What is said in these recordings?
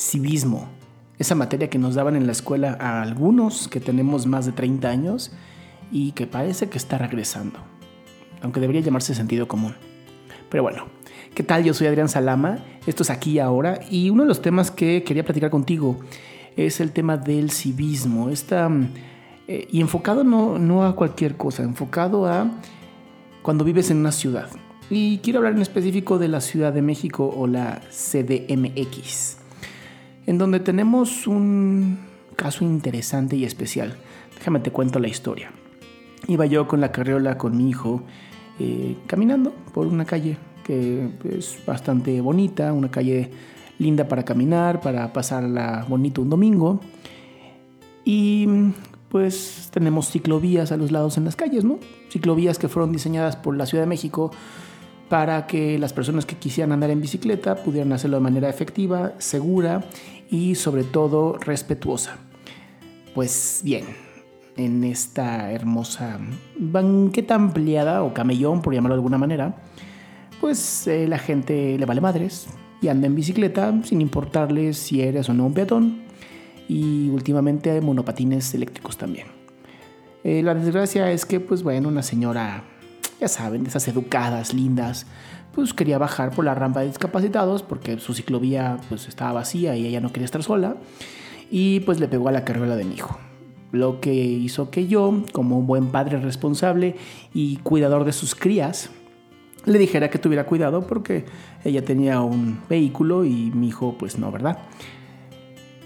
civismo, esa materia que nos daban en la escuela a algunos que tenemos más de 30 años y que parece que está regresando, aunque debería llamarse sentido común. Pero bueno, ¿qué tal? Yo soy Adrián Salama, esto es aquí y ahora y uno de los temas que quería platicar contigo es el tema del civismo, esta, eh, y enfocado no, no a cualquier cosa, enfocado a cuando vives en una ciudad. Y quiero hablar en específico de la Ciudad de México o la CDMX, en donde tenemos un caso interesante y especial. Déjame te cuento la historia. Iba yo con la carriola con mi hijo eh, caminando por una calle que es bastante bonita, una calle linda para caminar, para pasarla bonito un domingo. Y pues tenemos ciclovías a los lados en las calles, ¿no? Ciclovías que fueron diseñadas por la Ciudad de México para que las personas que quisieran andar en bicicleta pudieran hacerlo de manera efectiva, segura y sobre todo respetuosa. Pues bien, en esta hermosa banqueta ampliada o camellón, por llamarlo de alguna manera, pues eh, la gente le vale madres y anda en bicicleta sin importarle si eres o no un peatón y últimamente hay monopatines eléctricos también. Eh, la desgracia es que, pues bueno, una señora ya saben, de esas educadas, lindas, pues quería bajar por la rampa de discapacitados porque su ciclovía pues estaba vacía y ella no quería estar sola y pues le pegó a la carriola de mi hijo. Lo que hizo que yo, como un buen padre responsable y cuidador de sus crías, le dijera que tuviera cuidado porque ella tenía un vehículo y mi hijo pues no, ¿verdad?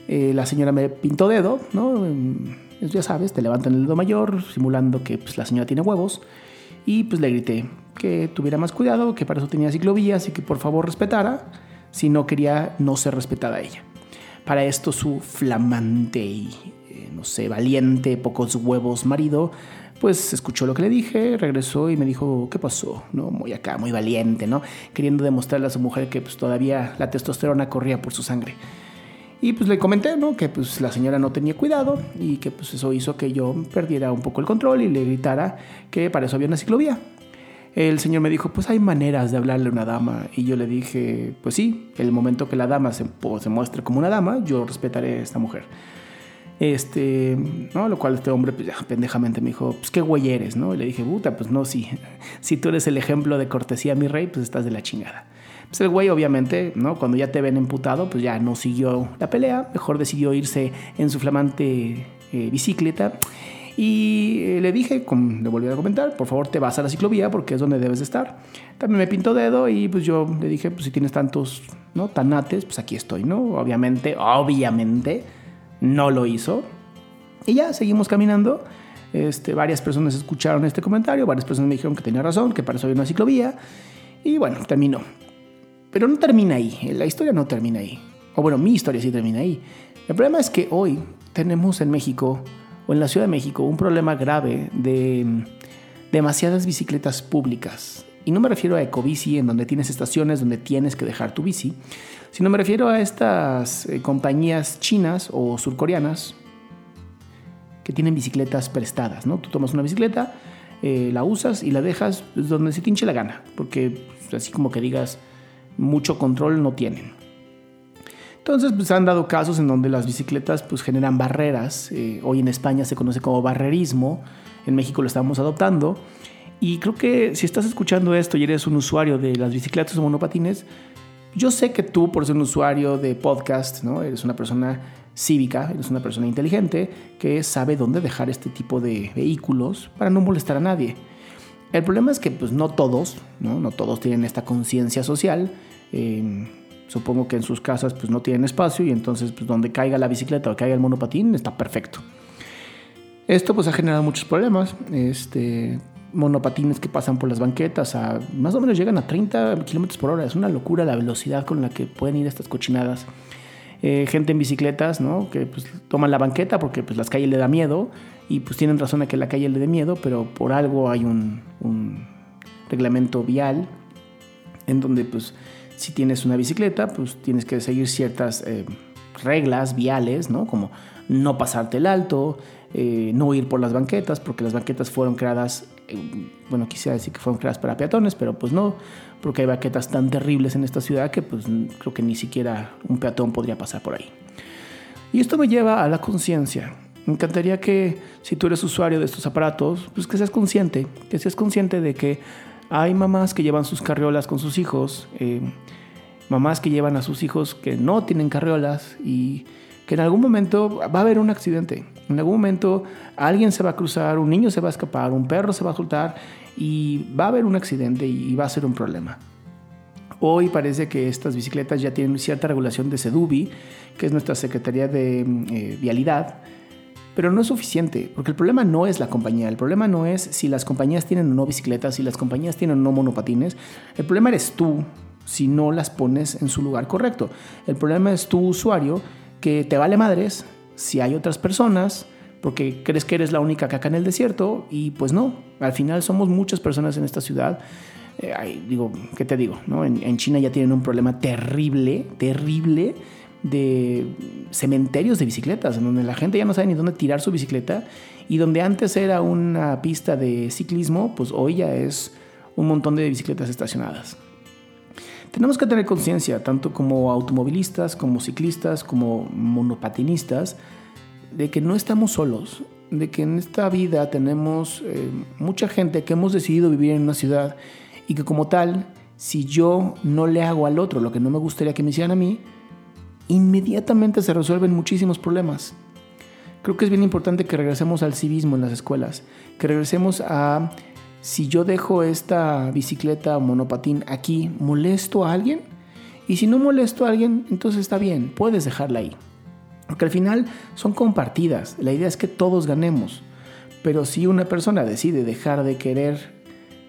Eh, la señora me pintó dedo, ¿no? Ya sabes, te levantan el dedo mayor simulando que pues, la señora tiene huevos y pues le grité que tuviera más cuidado, que para eso tenía ciclovías y que por favor respetara si no quería no ser respetada ella. Para esto su flamante y, eh, no sé, valiente, pocos huevos marido, pues escuchó lo que le dije, regresó y me dijo, ¿qué pasó? No, muy acá, muy valiente, ¿no? Queriendo demostrarle a su mujer que pues todavía la testosterona corría por su sangre. Y pues le comenté, ¿no? Que pues la señora no tenía cuidado y que pues eso hizo que yo perdiera un poco el control y le gritara que para eso había una ciclovía. El señor me dijo, pues hay maneras de hablarle a una dama. Y yo le dije, pues sí, el momento que la dama se, se muestre como una dama, yo respetaré a esta mujer. Este, ¿no? Lo cual este hombre, pues pendejamente me dijo, pues qué güey eres, ¿no? Y le dije, puta, pues no, si, si tú eres el ejemplo de cortesía, mi rey, pues estás de la chingada. Pues el güey obviamente, ¿no? Cuando ya te ven emputado, pues ya no siguió la pelea, mejor decidió irse en su flamante eh, bicicleta. Y eh, le dije, como le volví a comentar, por favor te vas a la ciclovía porque es donde debes de estar. También me pintó dedo y pues yo le dije, pues si tienes tantos, ¿no? Tanates, pues aquí estoy, ¿no? Obviamente, obviamente, no lo hizo. Y ya seguimos caminando. Este, varias personas escucharon este comentario, varias personas me dijeron que tenía razón, que para eso había una ciclovía. Y bueno, terminó. Pero no termina ahí, la historia no termina ahí. O bueno, mi historia sí termina ahí. El problema es que hoy tenemos en México, o en la Ciudad de México, un problema grave de demasiadas bicicletas públicas. Y no me refiero a Ecobici, en donde tienes estaciones donde tienes que dejar tu bici, sino me refiero a estas eh, compañías chinas o surcoreanas que tienen bicicletas prestadas, ¿no? Tú tomas una bicicleta, eh, la usas y la dejas donde se te hinche la gana, porque pues, así como que digas, mucho control no tienen. Entonces, pues han dado casos en donde las bicicletas pues generan barreras. Eh, hoy en España se conoce como barrerismo, en México lo estamos adoptando. Y creo que si estás escuchando esto y eres un usuario de las bicicletas o monopatines, yo sé que tú, por ser un usuario de podcast, ¿no? eres una persona cívica, eres una persona inteligente que sabe dónde dejar este tipo de vehículos para no molestar a nadie. El problema es que pues, no todos, no, todos tienen esta conciencia social. Em, supongo que en sus casas pues, no tienen espacio y entonces pues, donde caiga la bicicleta o caiga el monopatín está perfecto. Esto pues ha generado muchos problemas. Este, monopatines que pasan por las banquetas más o menos llegan a 30 kilómetros por hora. Es una locura la velocidad con la que pueden ir estas cochinadas. Eh, gente en bicicletas, ¿no? Que pues, toman la banqueta porque pues, las calles le da miedo y pues tienen razón de que la calle le dé miedo, pero por algo hay un, reglamento vial en donde pues si tienes una bicicleta pues tienes que seguir ciertas eh, reglas viales, ¿no? Como no pasarte el alto, eh, no ir por las banquetas, porque las banquetas fueron creadas bueno, quisiera decir que fueron creadas para peatones, pero pues no, porque hay baquetas tan terribles en esta ciudad que pues creo que ni siquiera un peatón podría pasar por ahí. Y esto me lleva a la conciencia. Me encantaría que si tú eres usuario de estos aparatos, pues que seas consciente, que seas consciente de que hay mamás que llevan sus carriolas con sus hijos, eh, mamás que llevan a sus hijos que no tienen carriolas y que en algún momento va a haber un accidente. En algún momento alguien se va a cruzar, un niño se va a escapar, un perro se va a soltar y va a haber un accidente y va a ser un problema. Hoy parece que estas bicicletas ya tienen cierta regulación de SEDUBI, que es nuestra Secretaría de eh, Vialidad, pero no es suficiente, porque el problema no es la compañía, el problema no es si las compañías tienen o no bicicletas, si las compañías tienen o no monopatines, el problema eres tú si no las pones en su lugar correcto. El problema es tu usuario que te vale madres si hay otras personas porque crees que eres la única caca en el desierto y pues no, al final somos muchas personas en esta ciudad. Eh, digo, ¿qué te digo? No? En, China ya tienen un problema terrible, terrible de cementerios de bicicletas, en donde la gente ya no sabe ni dónde tirar su bicicleta y donde antes era una pista de ciclismo, pues hoy ya es un montón de bicicletas estacionadas. Tenemos que tener conciencia, tanto como automovilistas, como ciclistas, como monopatinistas, de que no estamos solos, de que en esta vida tenemos eh, mucha gente que hemos decidido vivir en una ciudad y que como tal, si yo no le hago al otro lo que no me gustaría que me hicieran a mí, inmediatamente se resuelven muchísimos problemas. Creo que es bien importante que regresemos al civismo en las escuelas, que regresemos a si yo dejo esta bicicleta monopatín aquí, ¿molesto a alguien? Y si no molesto a alguien, entonces está bien, puedes dejarla ahí. Porque al final son compartidas, la idea es que todos ganemos. Pero si una persona decide dejar de querer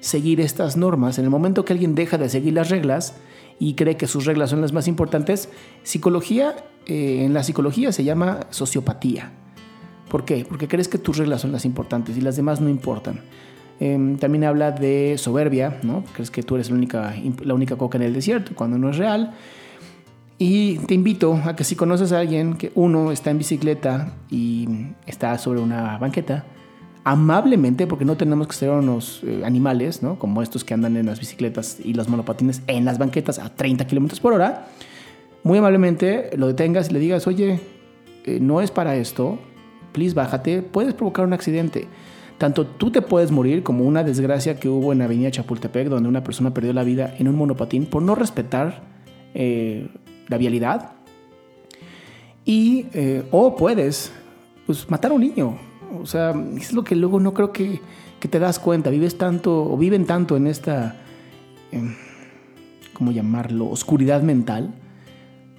seguir estas normas, en el momento que alguien deja de seguir las reglas y cree que sus reglas son las más importantes, psicología, eh, en la psicología se llama sociopatía. ¿Por qué? Porque crees que tus reglas son las importantes y las demás no importan. Em, también habla de soberbia, ¿no? Crees que tú eres la única, la única coca en el desierto, cuando no es real. Y te invito a que si conoces a alguien que uno está en bicicleta y está sobre una banqueta, amablemente, porque no tenemos que ser unos eh, animales, ¿no? Como estos que andan en las bicicletas y los monopatines en las banquetas a 30 kilómetros por hora, muy amablemente lo detengas y le digas, oye, eh, no es para esto, please bájate, puedes provocar un accidente. Tanto tú te puedes morir como una desgracia que hubo en Avenida Chapultepec, donde una persona perdió la vida en un monopatín por no respetar eh, la vialidad. Y, eh, o puedes, pues, matar a un niño. O sea, es lo que luego no creo que, que te das cuenta. Vives tanto, o viven tanto en esta, em, ¿cómo llamarlo?, oscuridad mental,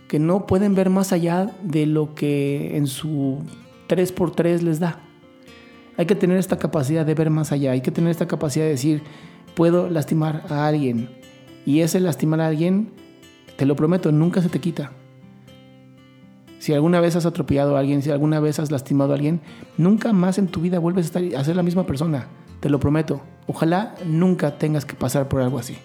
que no pueden ver más allá de lo que en su 3x3 les da. Hay que tener esta capacidad de ver más allá, hay que tener esta capacidad de decir, puedo lastimar a alguien. Y ese lastimar a alguien, te lo prometo, nunca se te quita. Si alguna vez has atropellado a alguien, si alguna vez has lastimado a alguien, nunca más en tu vida vuelves a, a ser la misma persona. Te lo prometo. Ojalá nunca tengas que pasar por algo así.